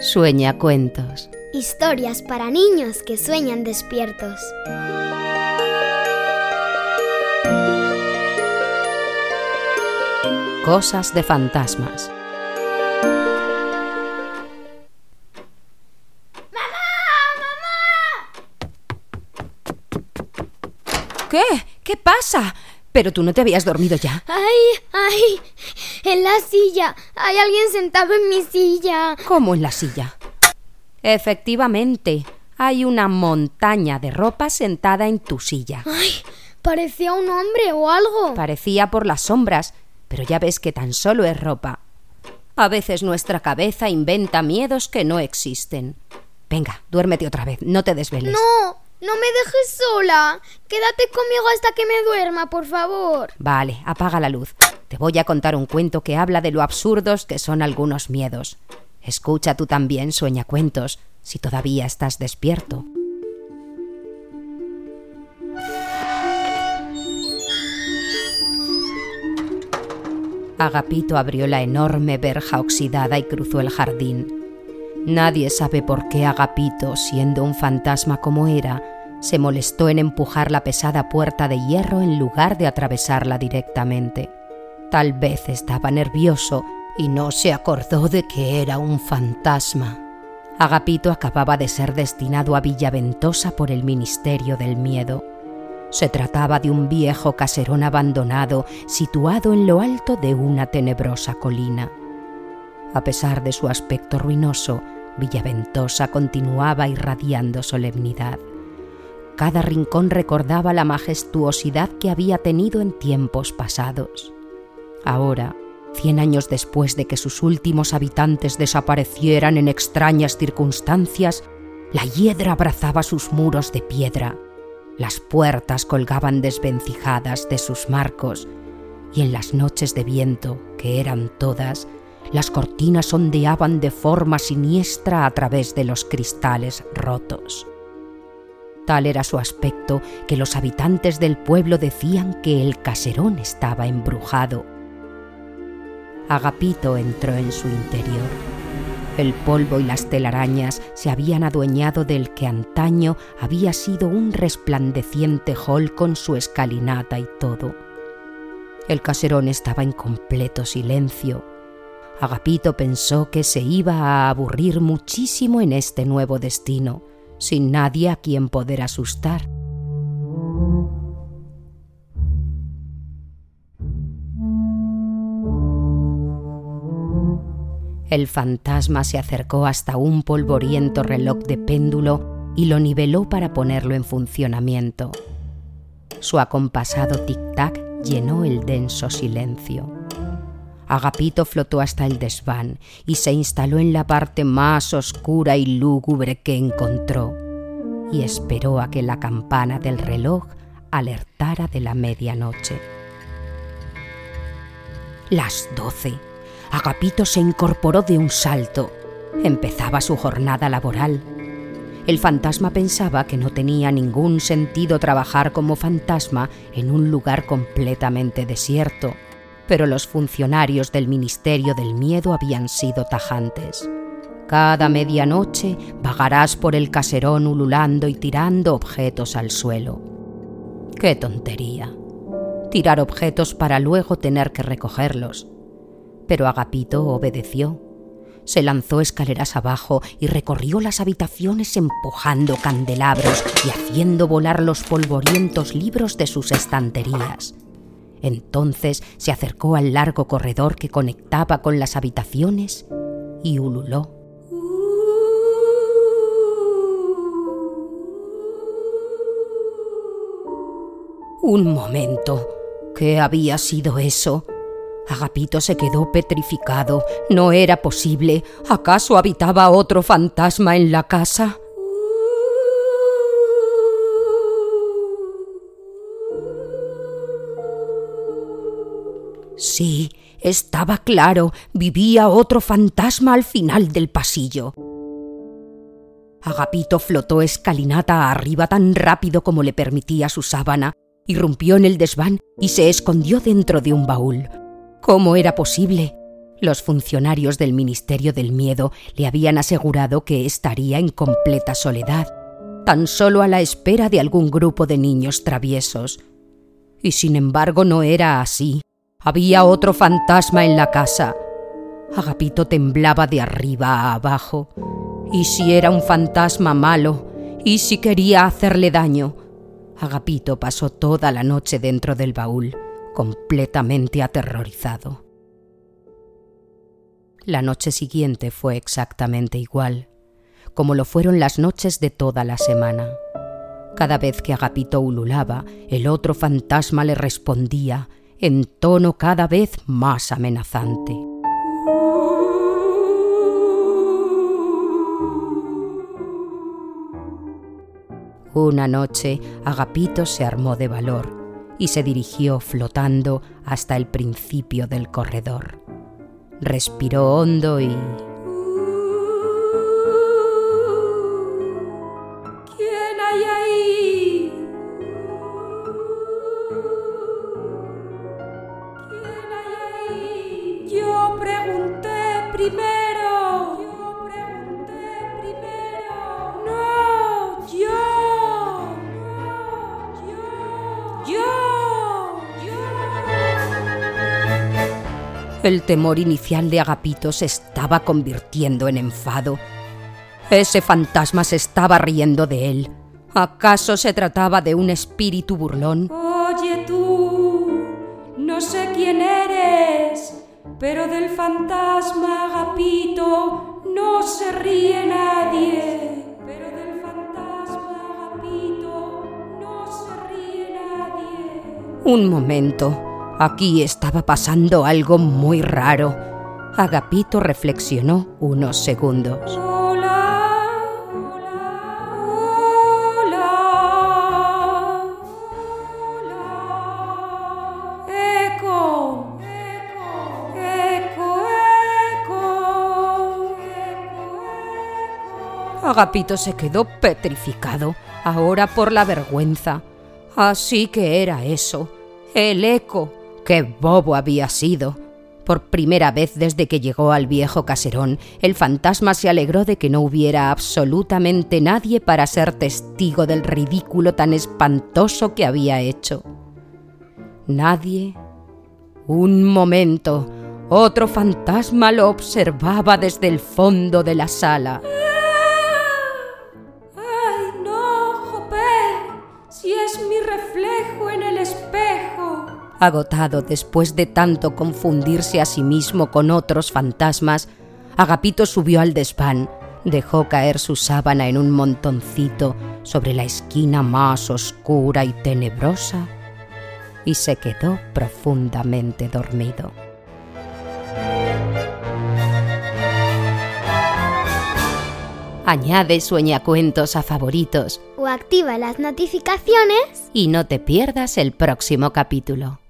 Sueña cuentos. Historias para niños que sueñan despiertos. Cosas de fantasmas. ¿Qué? ¿Qué pasa? Pero tú no te habías dormido ya. ¡Ay, ay! En la silla. Hay alguien sentado en mi silla. ¿Cómo en la silla? Efectivamente, hay una montaña de ropa sentada en tu silla. ¡Ay! Parecía un hombre o algo. Parecía por las sombras, pero ya ves que tan solo es ropa. A veces nuestra cabeza inventa miedos que no existen. Venga, duérmete otra vez, no te desveles. No, no me dejes sola. Quédate conmigo hasta que me duerma, por favor. Vale, apaga la luz. Te voy a contar un cuento que habla de lo absurdos que son algunos miedos. Escucha tú también, sueña cuentos, si todavía estás despierto. Agapito abrió la enorme verja oxidada y cruzó el jardín. Nadie sabe por qué Agapito, siendo un fantasma como era, se molestó en empujar la pesada puerta de hierro en lugar de atravesarla directamente. Tal vez estaba nervioso y no se acordó de que era un fantasma. Agapito acababa de ser destinado a Villaventosa por el Ministerio del Miedo. Se trataba de un viejo caserón abandonado situado en lo alto de una tenebrosa colina. A pesar de su aspecto ruinoso, Villaventosa continuaba irradiando solemnidad. Cada rincón recordaba la majestuosidad que había tenido en tiempos pasados. Ahora, cien años después de que sus últimos habitantes desaparecieran en extrañas circunstancias, la hiedra abrazaba sus muros de piedra, las puertas colgaban desvencijadas de sus marcos, y en las noches de viento, que eran todas, las cortinas ondeaban de forma siniestra a través de los cristales rotos. Tal era su aspecto que los habitantes del pueblo decían que el caserón estaba embrujado. Agapito entró en su interior. El polvo y las telarañas se habían adueñado del que antaño había sido un resplandeciente hall con su escalinata y todo. El caserón estaba en completo silencio. Agapito pensó que se iba a aburrir muchísimo en este nuevo destino, sin nadie a quien poder asustar. El fantasma se acercó hasta un polvoriento reloj de péndulo y lo niveló para ponerlo en funcionamiento. Su acompasado tic-tac llenó el denso silencio. Agapito flotó hasta el desván y se instaló en la parte más oscura y lúgubre que encontró, y esperó a que la campana del reloj alertara de la medianoche. Las doce. Agapito se incorporó de un salto. Empezaba su jornada laboral. El fantasma pensaba que no tenía ningún sentido trabajar como fantasma en un lugar completamente desierto, pero los funcionarios del Ministerio del Miedo habían sido tajantes. Cada medianoche vagarás por el caserón ululando y tirando objetos al suelo. ¡Qué tontería! Tirar objetos para luego tener que recogerlos pero Agapito obedeció. Se lanzó escaleras abajo y recorrió las habitaciones empujando candelabros y haciendo volar los polvorientos libros de sus estanterías. Entonces se acercó al largo corredor que conectaba con las habitaciones y ululó. Un momento. ¿Qué había sido eso? Agapito se quedó petrificado. No era posible. ¿Acaso habitaba otro fantasma en la casa? Sí, estaba claro. Vivía otro fantasma al final del pasillo. Agapito flotó escalinata arriba tan rápido como le permitía su sábana, irrumpió en el desván y se escondió dentro de un baúl. ¿Cómo era posible? Los funcionarios del Ministerio del Miedo le habían asegurado que estaría en completa soledad, tan solo a la espera de algún grupo de niños traviesos. Y sin embargo no era así. Había otro fantasma en la casa. Agapito temblaba de arriba a abajo. ¿Y si era un fantasma malo? ¿Y si quería hacerle daño? Agapito pasó toda la noche dentro del baúl, completamente aterrorizado. La noche siguiente fue exactamente igual, como lo fueron las noches de toda la semana. Cada vez que Agapito ululaba, el otro fantasma le respondía en tono cada vez más amenazante. Una noche, Agapito se armó de valor y se dirigió flotando hasta el principio del corredor. Respiró hondo y... El temor inicial de Agapito se estaba convirtiendo en enfado. Ese fantasma se estaba riendo de él. ¿Acaso se trataba de un espíritu burlón? Oye tú, no sé quién eres, pero del fantasma Agapito no se ríe nadie. Pero del fantasma Agapito no se ríe nadie. Un momento. Aquí estaba pasando algo muy raro. Agapito reflexionó unos segundos. Hola, hola, hola. Eco, eco, eco, eco, eco. Agapito se quedó petrificado, ahora por la vergüenza. Así que era eso, el eco. ¡Qué bobo había sido! Por primera vez desde que llegó al viejo caserón, el fantasma se alegró de que no hubiera absolutamente nadie para ser testigo del ridículo tan espantoso que había hecho. Nadie. Un momento. Otro fantasma lo observaba desde el fondo de la sala. Agotado después de tanto confundirse a sí mismo con otros fantasmas, Agapito subió al desván, dejó caer su sábana en un montoncito sobre la esquina más oscura y tenebrosa y se quedó profundamente dormido. Añade sueñacuentos a favoritos O activa las notificaciones. y no te pierdas el próximo capítulo.